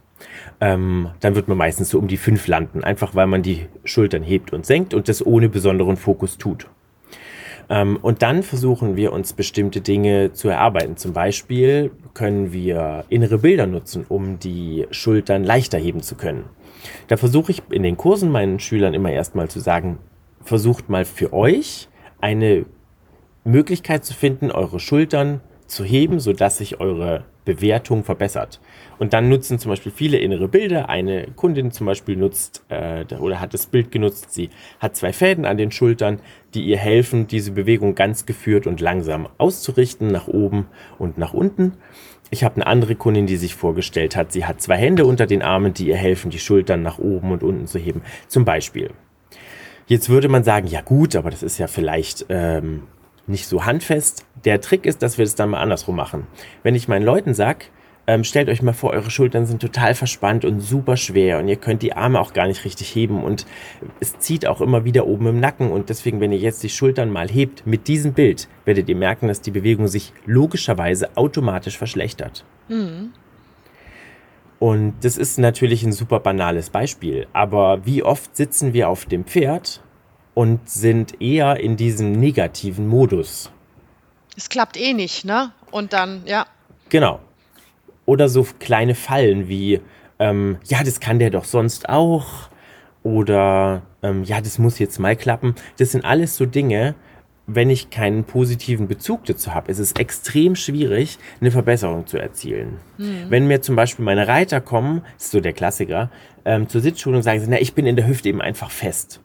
Ähm, dann wird man meistens so um die fünf landen, einfach weil man die Schultern hebt und senkt und das ohne besonderen Fokus tut. Ähm, und dann versuchen wir uns bestimmte Dinge zu erarbeiten. Zum Beispiel können wir innere Bilder nutzen, um die Schultern leichter heben zu können. Da versuche ich in den Kursen meinen Schülern immer erstmal zu sagen, versucht mal für euch eine Möglichkeit zu finden, eure Schultern zu heben, sodass sich eure Bewertung verbessert. Und dann nutzen zum Beispiel viele innere Bilder. Eine Kundin zum Beispiel nutzt äh, oder hat das Bild genutzt. Sie hat zwei Fäden an den Schultern, die ihr helfen, diese Bewegung ganz geführt und langsam auszurichten, nach oben und nach unten. Ich habe eine andere Kundin, die sich vorgestellt hat, sie hat zwei Hände unter den Armen, die ihr helfen, die Schultern nach oben und unten zu heben. Zum Beispiel. Jetzt würde man sagen, ja gut, aber das ist ja vielleicht ähm, nicht so handfest. Der Trick ist, dass wir das dann mal andersrum machen. Wenn ich meinen Leuten sage, ähm, stellt euch mal vor, eure Schultern sind total verspannt und super schwer und ihr könnt die Arme auch gar nicht richtig heben und es zieht auch immer wieder oben im Nacken und deswegen, wenn ihr jetzt die Schultern mal hebt mit diesem Bild, werdet ihr merken, dass die Bewegung sich logischerweise automatisch verschlechtert. Mhm. Und das ist natürlich ein super banales Beispiel. Aber wie oft sitzen wir auf dem Pferd und sind eher in diesem negativen Modus? Es klappt eh nicht, ne? Und dann, ja. Genau. Oder so kleine Fallen wie, ähm, ja, das kann der doch sonst auch. Oder, ähm, ja, das muss jetzt mal klappen. Das sind alles so Dinge, wenn ich keinen positiven Bezug dazu habe, ist es extrem schwierig, eine Verbesserung zu erzielen. Mhm. Wenn mir zum Beispiel meine Reiter kommen, ist so der Klassiker, ähm, zur Sitzschulung sagen sie, na, ich bin in der Hüfte eben einfach fest.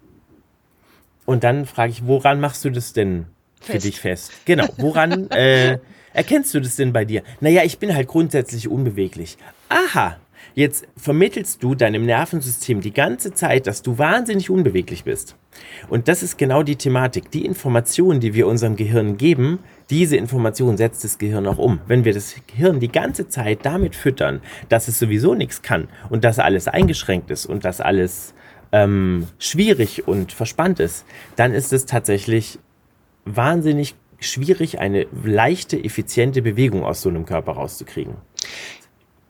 Und dann frage ich, woran machst du das denn für fest. dich fest? Genau, woran [laughs] äh, erkennst du das denn bei dir? Naja, ich bin halt grundsätzlich unbeweglich. Aha, Jetzt vermittelst du deinem Nervensystem die ganze Zeit, dass du wahnsinnig unbeweglich bist. Und das ist genau die Thematik. Die Informationen, die wir unserem Gehirn geben, diese Information setzt das Gehirn auch um. Wenn wir das Gehirn die ganze Zeit damit füttern, dass es sowieso nichts kann und dass alles eingeschränkt ist und dass alles ähm, schwierig und verspannt ist, dann ist es tatsächlich wahnsinnig schwierig, eine leichte, effiziente Bewegung aus so einem Körper rauszukriegen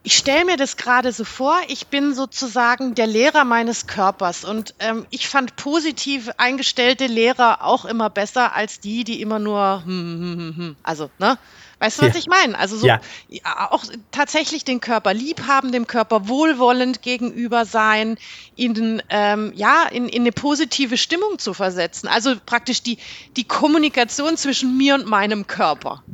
ich stelle mir das gerade so vor, ich bin sozusagen der Lehrer meines Körpers und ähm, ich fand positiv eingestellte Lehrer auch immer besser als die, die immer nur, hm, hm, hm, hm. hm. also, ne? Weißt du, was ja. ich meine? Also so ja. auch tatsächlich den Körper lieb haben, dem Körper wohlwollend gegenüber sein, ihn ähm, ja in, in eine positive Stimmung zu versetzen. Also praktisch die, die Kommunikation zwischen mir und meinem Körper.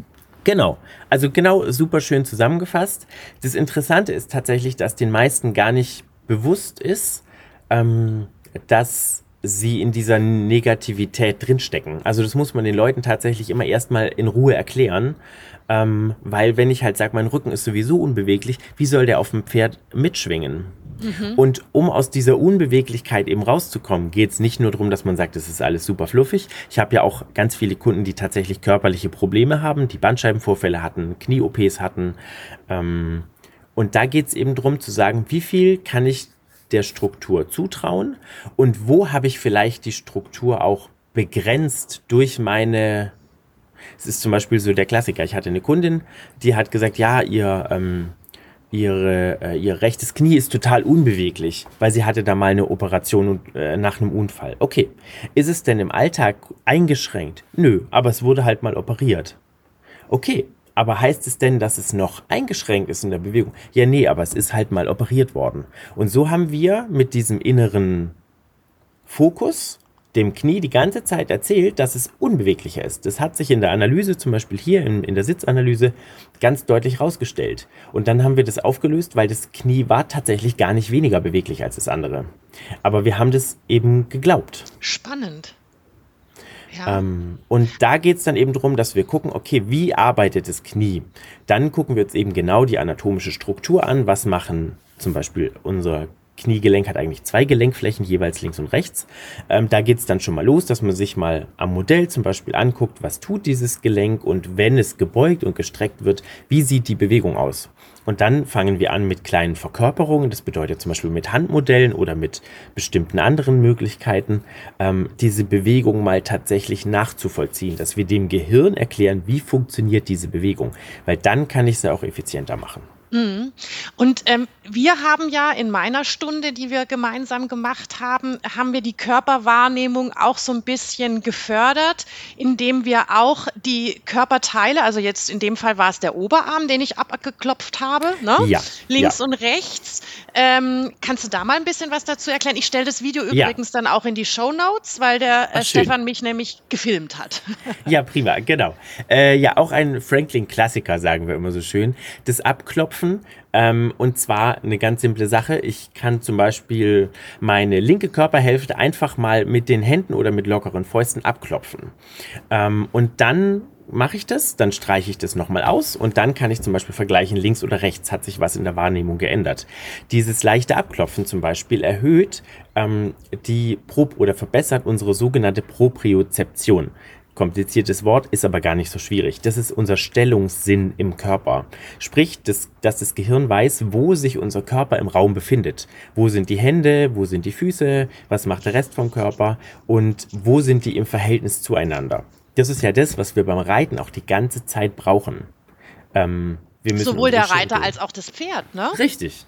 Genau. Also genau super schön zusammengefasst. Das Interessante ist tatsächlich, dass den meisten gar nicht bewusst ist, ähm, dass sie in dieser Negativität drinstecken. Also das muss man den Leuten tatsächlich immer erstmal in Ruhe erklären. Ähm, weil wenn ich halt sage, mein Rücken ist sowieso unbeweglich, wie soll der auf dem Pferd mitschwingen? Mhm. Und um aus dieser Unbeweglichkeit eben rauszukommen, geht es nicht nur darum, dass man sagt, es ist alles super fluffig. Ich habe ja auch ganz viele Kunden, die tatsächlich körperliche Probleme haben, die Bandscheibenvorfälle hatten, Knie-OPs hatten. Ähm, und da geht es eben darum zu sagen, wie viel kann ich der Struktur zutrauen und wo habe ich vielleicht die Struktur auch begrenzt durch meine es ist zum Beispiel so der Klassiker. Ich hatte eine Kundin, die hat gesagt, ja, ihr, ähm, ihre, äh, ihr rechtes Knie ist total unbeweglich, weil sie hatte da mal eine Operation äh, nach einem Unfall. Okay, ist es denn im Alltag eingeschränkt? Nö, aber es wurde halt mal operiert. Okay, aber heißt es denn, dass es noch eingeschränkt ist in der Bewegung? Ja, nee, aber es ist halt mal operiert worden. Und so haben wir mit diesem inneren Fokus dem Knie die ganze Zeit erzählt, dass es unbeweglicher ist. Das hat sich in der Analyse, zum Beispiel hier in, in der Sitzanalyse, ganz deutlich rausgestellt. Und dann haben wir das aufgelöst, weil das Knie war tatsächlich gar nicht weniger beweglich als das andere. Aber wir haben das eben geglaubt. Spannend. Ja. Ähm, und da geht es dann eben darum, dass wir gucken, okay, wie arbeitet das Knie? Dann gucken wir uns eben genau die anatomische Struktur an. Was machen zum Beispiel unser Kniegelenk hat eigentlich zwei Gelenkflächen, jeweils links und rechts. Ähm, da geht es dann schon mal los, dass man sich mal am Modell zum Beispiel anguckt, was tut dieses Gelenk und wenn es gebeugt und gestreckt wird, wie sieht die Bewegung aus? Und dann fangen wir an mit kleinen Verkörperungen, das bedeutet zum Beispiel mit Handmodellen oder mit bestimmten anderen Möglichkeiten, ähm, diese Bewegung mal tatsächlich nachzuvollziehen, dass wir dem Gehirn erklären, wie funktioniert diese Bewegung, weil dann kann ich sie auch effizienter machen. Mhm. Und ähm, wir haben ja in meiner Stunde, die wir gemeinsam gemacht haben, haben wir die Körperwahrnehmung auch so ein bisschen gefördert, indem wir auch die Körperteile, also jetzt in dem Fall war es der Oberarm, den ich abgeklopft habe, ne? ja, links ja. und rechts. Ähm, kannst du da mal ein bisschen was dazu erklären? Ich stelle das Video ja. übrigens dann auch in die Show Notes, weil der äh, Ach, Stefan mich nämlich gefilmt hat. ja, prima, genau. Äh, ja, auch ein Franklin-Klassiker, sagen wir immer so schön. Das Abklopfen Klopfen. Ähm, und zwar eine ganz simple Sache. Ich kann zum Beispiel meine linke Körperhälfte einfach mal mit den Händen oder mit lockeren Fäusten abklopfen. Ähm, und dann mache ich das, dann streiche ich das nochmal aus und dann kann ich zum Beispiel vergleichen, links oder rechts hat sich was in der Wahrnehmung geändert. Dieses leichte Abklopfen zum Beispiel erhöht ähm, die Pro oder verbessert unsere sogenannte Propriozeption. Kompliziertes Wort, ist aber gar nicht so schwierig. Das ist unser Stellungssinn im Körper. Sprich, dass, dass das Gehirn weiß, wo sich unser Körper im Raum befindet. Wo sind die Hände, wo sind die Füße, was macht der Rest vom Körper und wo sind die im Verhältnis zueinander. Das ist ja das, was wir beim Reiten auch die ganze Zeit brauchen. Ähm, Sowohl der Reiter als auch das Pferd, ne? Richtig.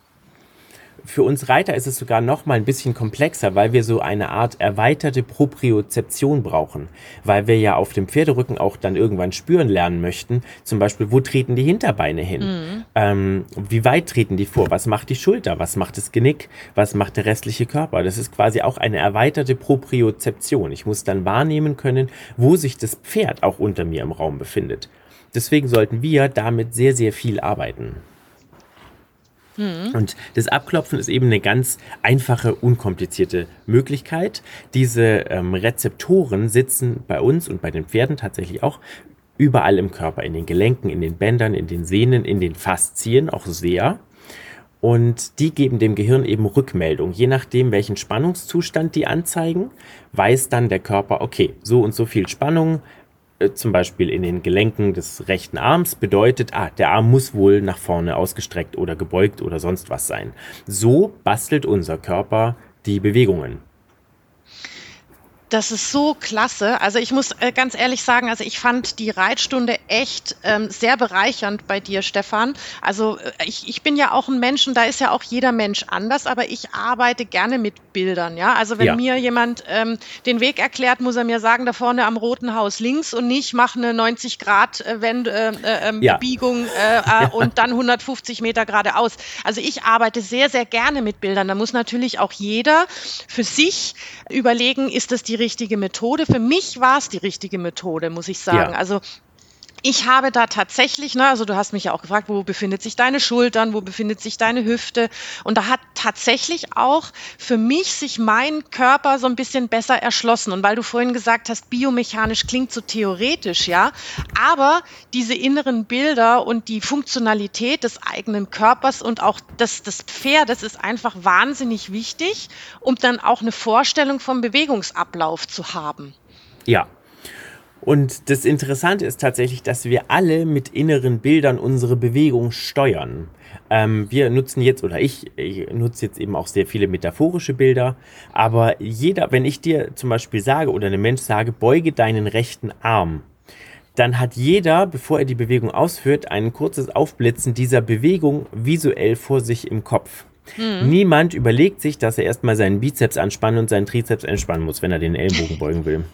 Für uns Reiter ist es sogar noch mal ein bisschen komplexer, weil wir so eine Art erweiterte Propriozeption brauchen, weil wir ja auf dem Pferderücken auch dann irgendwann spüren lernen möchten. Zum Beispiel, wo treten die Hinterbeine hin? Mhm. Ähm, wie weit treten die vor? Was macht die Schulter? Was macht das Genick? Was macht der restliche Körper? Das ist quasi auch eine erweiterte Propriozeption. Ich muss dann wahrnehmen können, wo sich das Pferd auch unter mir im Raum befindet. Deswegen sollten wir damit sehr, sehr viel arbeiten. Mhm. Und das Abklopfen ist eben eine ganz einfache, unkomplizierte Möglichkeit. Diese ähm, Rezeptoren sitzen bei uns und bei den Pferden tatsächlich auch überall im Körper, in den Gelenken, in den Bändern, in den Sehnen, in den Faszien, auch sehr. Und die geben dem Gehirn eben Rückmeldung. Je nachdem, welchen Spannungszustand die anzeigen, weiß dann der Körper, okay, so und so viel Spannung, zum Beispiel in den Gelenken des rechten Arms bedeutet, ah, der Arm muss wohl nach vorne ausgestreckt oder gebeugt oder sonst was sein. So bastelt unser Körper die Bewegungen. Das ist so klasse. Also ich muss äh, ganz ehrlich sagen, also ich fand die Reitstunde echt ähm, sehr bereichernd bei dir, Stefan. Also äh, ich, ich bin ja auch ein Mensch und da ist ja auch jeder Mensch anders, aber ich arbeite gerne mit Bildern. Ja, also wenn ja. mir jemand ähm, den Weg erklärt, muss er mir sagen, da vorne am Roten Haus links und nicht mach eine 90 Grad äh, Wend, äh, äh, ähm, ja. Biegung äh, [laughs] ja. und dann 150 Meter geradeaus. Also ich arbeite sehr, sehr gerne mit Bildern. Da muss natürlich auch jeder für sich überlegen, ist das die richtige Methode. Für mich war es die richtige Methode, muss ich sagen. Ja. Also ich habe da tatsächlich, ne, also du hast mich ja auch gefragt, wo befindet sich deine Schultern, wo befindet sich deine Hüfte? Und da hat tatsächlich auch für mich sich mein Körper so ein bisschen besser erschlossen. Und weil du vorhin gesagt hast, biomechanisch klingt so theoretisch, ja, aber diese inneren Bilder und die Funktionalität des eigenen Körpers und auch des, des Pferdes ist einfach wahnsinnig wichtig, um dann auch eine Vorstellung vom Bewegungsablauf zu haben. Ja, und das Interessante ist tatsächlich, dass wir alle mit inneren Bildern unsere Bewegung steuern. Ähm, wir nutzen jetzt, oder ich, ich nutze jetzt eben auch sehr viele metaphorische Bilder, aber jeder, wenn ich dir zum Beispiel sage oder einem Mensch sage, beuge deinen rechten Arm, dann hat jeder, bevor er die Bewegung ausführt, ein kurzes Aufblitzen dieser Bewegung visuell vor sich im Kopf. Mhm. Niemand überlegt sich, dass er erstmal seinen Bizeps anspannen und seinen Trizeps entspannen muss, wenn er den Ellenbogen [laughs] beugen will.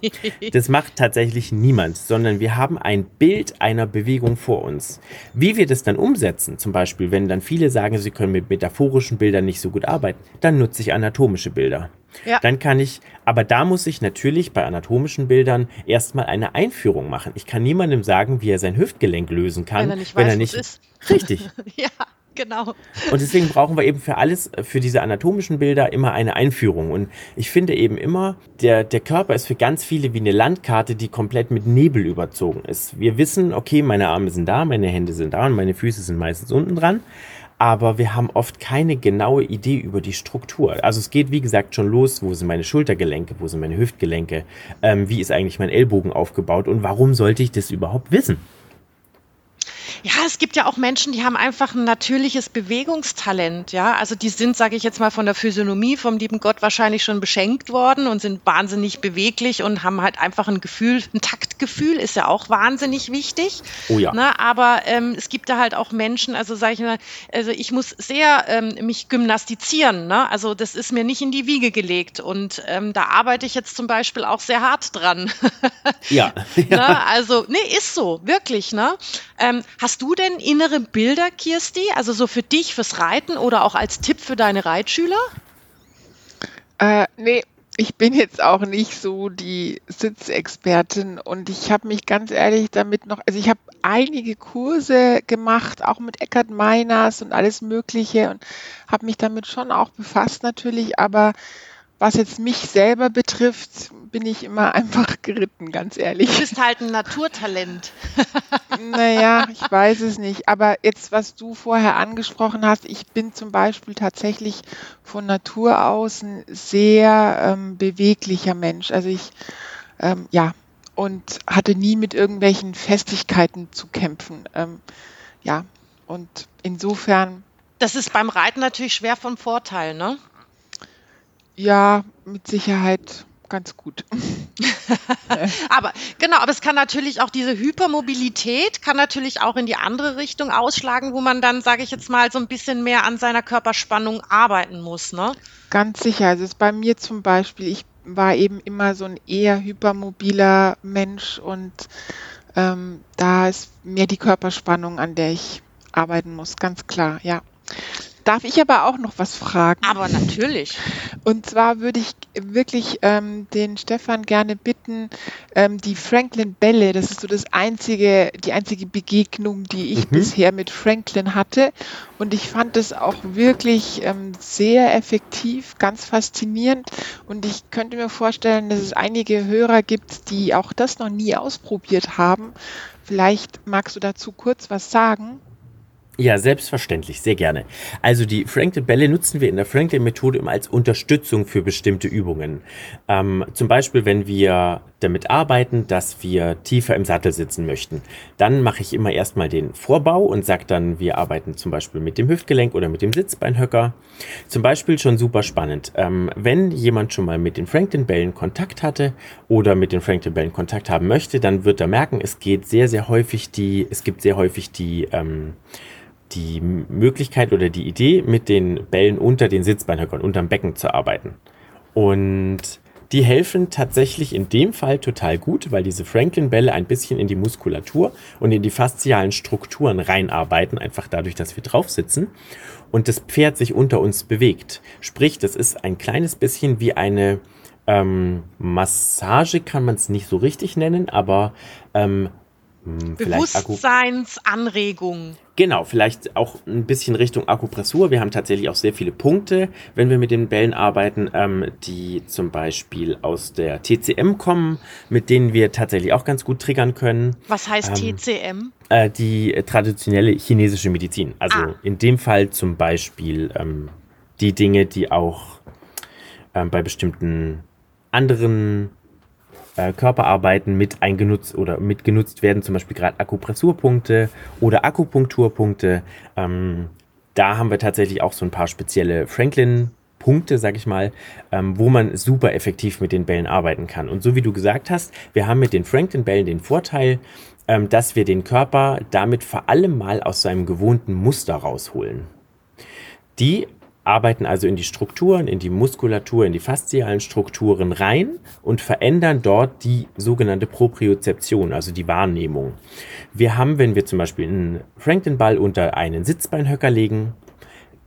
das macht tatsächlich niemand, sondern wir haben ein Bild einer Bewegung vor uns. Wie wir das dann umsetzen, zum Beispiel, wenn dann viele sagen, sie können mit metaphorischen Bildern nicht so gut arbeiten, dann nutze ich anatomische Bilder. Ja. Dann kann ich, aber da muss ich natürlich bei anatomischen Bildern erstmal eine Einführung machen. Ich kann niemandem sagen, wie er sein Hüftgelenk lösen kann, wenn er nicht, wenn weiß, er nicht. Richtig. [laughs] ja. Genau. Und deswegen brauchen wir eben für alles, für diese anatomischen Bilder immer eine Einführung. Und ich finde eben immer, der, der Körper ist für ganz viele wie eine Landkarte, die komplett mit Nebel überzogen ist. Wir wissen, okay, meine Arme sind da, meine Hände sind da und meine Füße sind meistens unten dran. Aber wir haben oft keine genaue Idee über die Struktur. Also es geht, wie gesagt, schon los, wo sind meine Schultergelenke, wo sind meine Hüftgelenke, ähm, wie ist eigentlich mein Ellbogen aufgebaut und warum sollte ich das überhaupt wissen? Ja, es gibt ja auch Menschen, die haben einfach ein natürliches Bewegungstalent, ja. Also die sind, sage ich jetzt mal, von der Physiognomie vom lieben Gott wahrscheinlich schon beschenkt worden und sind wahnsinnig beweglich und haben halt einfach ein Gefühl, ein Taktgefühl ist ja auch wahnsinnig wichtig. Oh ja. Ne? Aber ähm, es gibt da halt auch Menschen, also sage ich mal, also ich muss sehr ähm, mich gymnastizieren, ne? Also das ist mir nicht in die Wiege gelegt und ähm, da arbeite ich jetzt zum Beispiel auch sehr hart dran. ja. [laughs] ja. Ne? [laughs] Also, nee, ist so, wirklich, ne? Ähm, Hast du denn innere Bilder, Kirsti? Also so für dich, fürs Reiten oder auch als Tipp für deine Reitschüler? Äh, nee, ich bin jetzt auch nicht so die Sitzexpertin und ich habe mich ganz ehrlich damit noch, also ich habe einige Kurse gemacht, auch mit Eckhard Meiners und alles Mögliche und habe mich damit schon auch befasst natürlich, aber was jetzt mich selber betrifft, bin ich immer [laughs] einfach geritten, ganz ehrlich. Du bist halt ein Naturtalent. naja, ich weiß es nicht. Aber jetzt, was du vorher angesprochen hast, ich bin zum Beispiel tatsächlich von Natur aus ein sehr ähm, beweglicher Mensch. Also ich, ähm, ja, und hatte nie mit irgendwelchen Festigkeiten zu kämpfen. Ähm, ja, und insofern. Das ist beim Reiten natürlich schwer von Vorteil, ne? Ja, mit Sicherheit ganz gut. [laughs] aber genau, aber es kann natürlich auch diese Hypermobilität kann natürlich auch in die andere Richtung ausschlagen, wo man dann, sage ich jetzt mal, so ein bisschen mehr an seiner Körperspannung arbeiten muss, ne? Ganz sicher. Also es ist bei mir zum Beispiel, ich war eben immer so ein eher hypermobiler Mensch und ähm, da ist mehr die Körperspannung, an der ich arbeiten muss, ganz klar, ja. Darf ich aber auch noch was fragen? Aber natürlich. Und zwar würde ich wirklich ähm, den Stefan gerne bitten, ähm, die Franklin Bälle, das ist so das einzige, die einzige Begegnung, die ich mhm. bisher mit Franklin hatte. Und ich fand es auch wirklich ähm, sehr effektiv, ganz faszinierend. Und ich könnte mir vorstellen, dass es einige Hörer gibt, die auch das noch nie ausprobiert haben. Vielleicht magst du dazu kurz was sagen? Ja, selbstverständlich, sehr gerne. Also die Franklin-Bälle nutzen wir in der Franklin-Methode immer als Unterstützung für bestimmte Übungen. Ähm, zum Beispiel, wenn wir damit arbeiten, dass wir tiefer im Sattel sitzen möchten, dann mache ich immer erstmal den Vorbau und sage dann, wir arbeiten zum Beispiel mit dem Hüftgelenk oder mit dem Sitzbeinhöcker. Zum Beispiel schon super spannend. Ähm, wenn jemand schon mal mit den Franklin-Bällen Kontakt hatte oder mit den Franklin-Bällen Kontakt haben möchte, dann wird er merken, es geht sehr, sehr häufig die, es gibt sehr häufig die, ähm, die Möglichkeit oder die Idee, mit den Bällen unter den Sitzbeinhöckern, unterm Becken zu arbeiten. Und die helfen tatsächlich in dem Fall total gut, weil diese Franklin-Bälle ein bisschen in die Muskulatur und in die faszialen Strukturen reinarbeiten, einfach dadurch, dass wir drauf sitzen und das Pferd sich unter uns bewegt. Sprich, das ist ein kleines bisschen wie eine ähm, Massage, kann man es nicht so richtig nennen, aber ähm, hm, Bewusstseinsanregung. Genau, vielleicht auch ein bisschen Richtung Akupressur. Wir haben tatsächlich auch sehr viele Punkte, wenn wir mit den Bällen arbeiten, ähm, die zum Beispiel aus der TCM kommen, mit denen wir tatsächlich auch ganz gut triggern können. Was heißt ähm, TCM? Äh, die traditionelle chinesische Medizin. Also ah. in dem Fall zum Beispiel ähm, die Dinge, die auch ähm, bei bestimmten anderen äh, Körperarbeiten mit eingenutzt oder mitgenutzt werden, zum Beispiel gerade Akupressurpunkte oder Akupunkturpunkte. Ähm, da haben wir tatsächlich auch so ein paar spezielle Franklin Punkte, sag ich mal, ähm, wo man super effektiv mit den Bällen arbeiten kann. Und so wie du gesagt hast, wir haben mit den Franklin-Bällen den Vorteil, ähm, dass wir den Körper damit vor allem mal aus seinem gewohnten Muster rausholen. Die arbeiten also in die Strukturen, in die Muskulatur, in die faszialen Strukturen rein und verändern dort die sogenannte Propriozeption, also die Wahrnehmung. Wir haben, wenn wir zum Beispiel einen Franklin-Ball unter einen Sitzbeinhöcker legen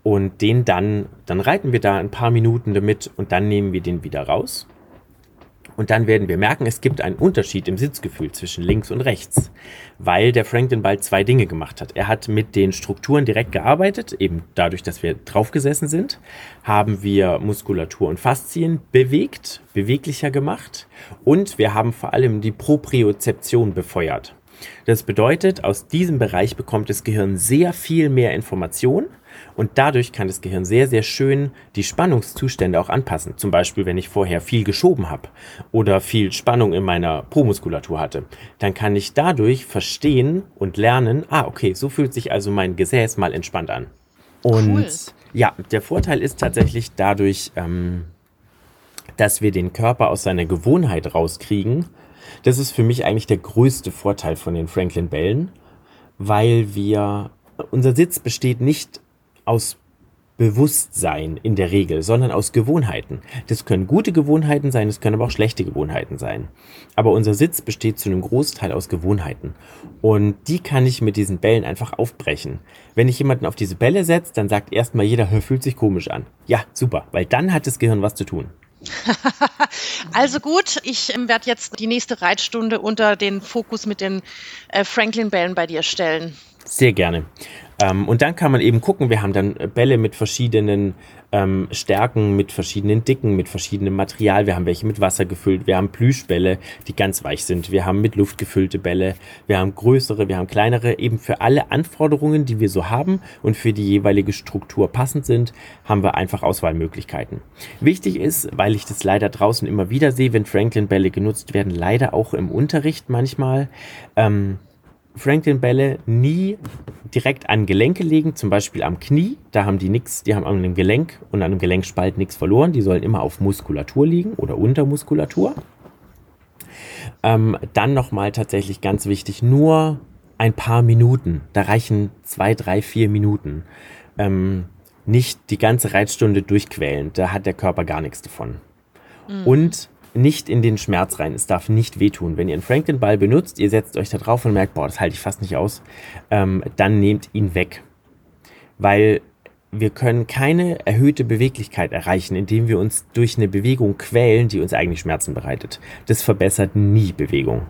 und den dann, dann reiten wir da ein paar Minuten damit und dann nehmen wir den wieder raus und dann werden wir merken, es gibt einen Unterschied im Sitzgefühl zwischen links und rechts, weil der Franklin bald zwei Dinge gemacht hat. Er hat mit den Strukturen direkt gearbeitet, eben dadurch, dass wir draufgesessen sind, haben wir Muskulatur und Faszien bewegt, beweglicher gemacht und wir haben vor allem die Propriozeption befeuert. Das bedeutet, aus diesem Bereich bekommt das Gehirn sehr viel mehr Information und dadurch kann das Gehirn sehr, sehr schön die Spannungszustände auch anpassen. Zum Beispiel, wenn ich vorher viel geschoben habe oder viel Spannung in meiner Po-Muskulatur hatte, dann kann ich dadurch verstehen und lernen, ah, okay, so fühlt sich also mein Gesäß mal entspannt an. Und cool. ja, der Vorteil ist tatsächlich dadurch, ähm, dass wir den Körper aus seiner Gewohnheit rauskriegen. Das ist für mich eigentlich der größte Vorteil von den Franklin Bällen, weil wir, unser Sitz besteht nicht aus Bewusstsein in der Regel, sondern aus Gewohnheiten. Das können gute Gewohnheiten sein, es können aber auch schlechte Gewohnheiten sein. Aber unser Sitz besteht zu einem Großteil aus Gewohnheiten. Und die kann ich mit diesen Bällen einfach aufbrechen. Wenn ich jemanden auf diese Bälle setze, dann sagt erstmal jeder, fühlt sich komisch an. Ja, super, weil dann hat das Gehirn was zu tun. [laughs] also gut, ich ähm, werde jetzt die nächste Reitstunde unter den Fokus mit den äh, Franklin-Bällen bei dir stellen. Sehr gerne. Ähm, und dann kann man eben gucken, wir haben dann Bälle mit verschiedenen ähm, Stärken, mit verschiedenen Dicken, mit verschiedenem Material. Wir haben welche mit Wasser gefüllt, wir haben Plüschbälle, die ganz weich sind. Wir haben mit Luft gefüllte Bälle, wir haben größere, wir haben kleinere. Eben für alle Anforderungen, die wir so haben und für die jeweilige Struktur passend sind, haben wir einfach Auswahlmöglichkeiten. Wichtig ist, weil ich das leider draußen immer wieder sehe, wenn Franklin-Bälle genutzt werden, leider auch im Unterricht manchmal, ähm, Franklin-Bälle nie direkt an Gelenke legen, zum Beispiel am Knie. Da haben die nichts, die haben an einem Gelenk und an einem Gelenkspalt nichts verloren. Die sollen immer auf Muskulatur liegen oder unter Muskulatur. Ähm, dann nochmal tatsächlich ganz wichtig, nur ein paar Minuten. Da reichen zwei, drei, vier Minuten. Ähm, nicht die ganze Reitstunde durchquälen. Da hat der Körper gar nichts davon. Mhm. Und nicht in den Schmerz rein. Es darf nicht wehtun. Wenn ihr einen Franklin-Ball benutzt, ihr setzt euch da drauf und merkt, boah, das halte ich fast nicht aus, ähm, dann nehmt ihn weg. Weil wir können keine erhöhte Beweglichkeit erreichen, indem wir uns durch eine Bewegung quälen, die uns eigentlich Schmerzen bereitet. Das verbessert nie Bewegung.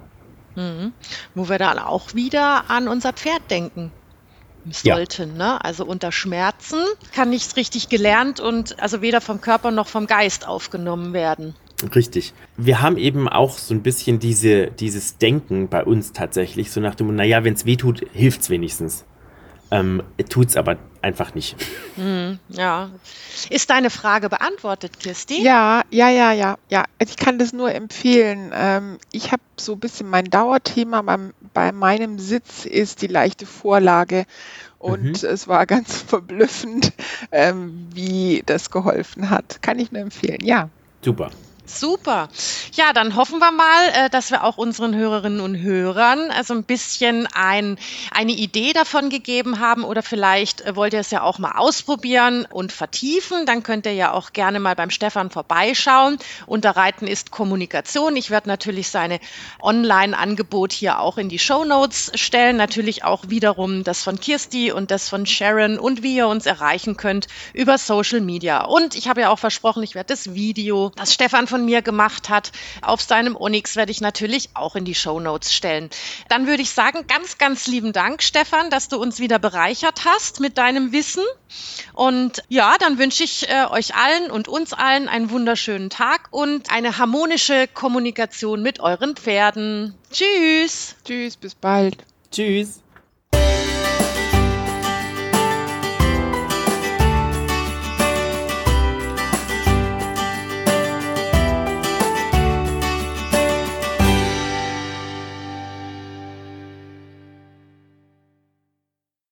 Mhm. Wo wir dann auch wieder an unser Pferd denken sollten. Ja. Ne? Also unter Schmerzen kann nichts richtig gelernt und also weder vom Körper noch vom Geist aufgenommen werden. Richtig. Wir haben eben auch so ein bisschen diese, dieses Denken bei uns tatsächlich, so nach dem, naja, wenn es weh tut, hilft es wenigstens. Ähm, Tut es aber einfach nicht. Hm, ja. Ist deine Frage beantwortet, Kirsti? Ja, ja, ja, ja, ja. Ich kann das nur empfehlen. Ähm, ich habe so ein bisschen mein Dauerthema beim, bei meinem Sitz ist die leichte Vorlage. Und mhm. es war ganz [laughs] verblüffend, ähm, wie das geholfen hat. Kann ich nur empfehlen, ja. Super. Super. Ja, dann hoffen wir mal, äh, dass wir auch unseren Hörerinnen und Hörern also ein bisschen ein, eine Idee davon gegeben haben oder vielleicht äh, wollt ihr es ja auch mal ausprobieren und vertiefen. Dann könnt ihr ja auch gerne mal beim Stefan vorbeischauen. Unter Reiten ist Kommunikation. Ich werde natürlich seine Online-Angebot hier auch in die Show Notes stellen. Natürlich auch wiederum das von Kirsti und das von Sharon und wie ihr uns erreichen könnt über Social Media. Und ich habe ja auch versprochen, ich werde das Video, das Stefan von von mir gemacht hat, auf seinem Onyx werde ich natürlich auch in die Show Notes stellen. Dann würde ich sagen, ganz, ganz lieben Dank, Stefan, dass du uns wieder bereichert hast mit deinem Wissen. Und ja, dann wünsche ich äh, euch allen und uns allen einen wunderschönen Tag und eine harmonische Kommunikation mit euren Pferden. Tschüss. Tschüss, bis bald. Tschüss.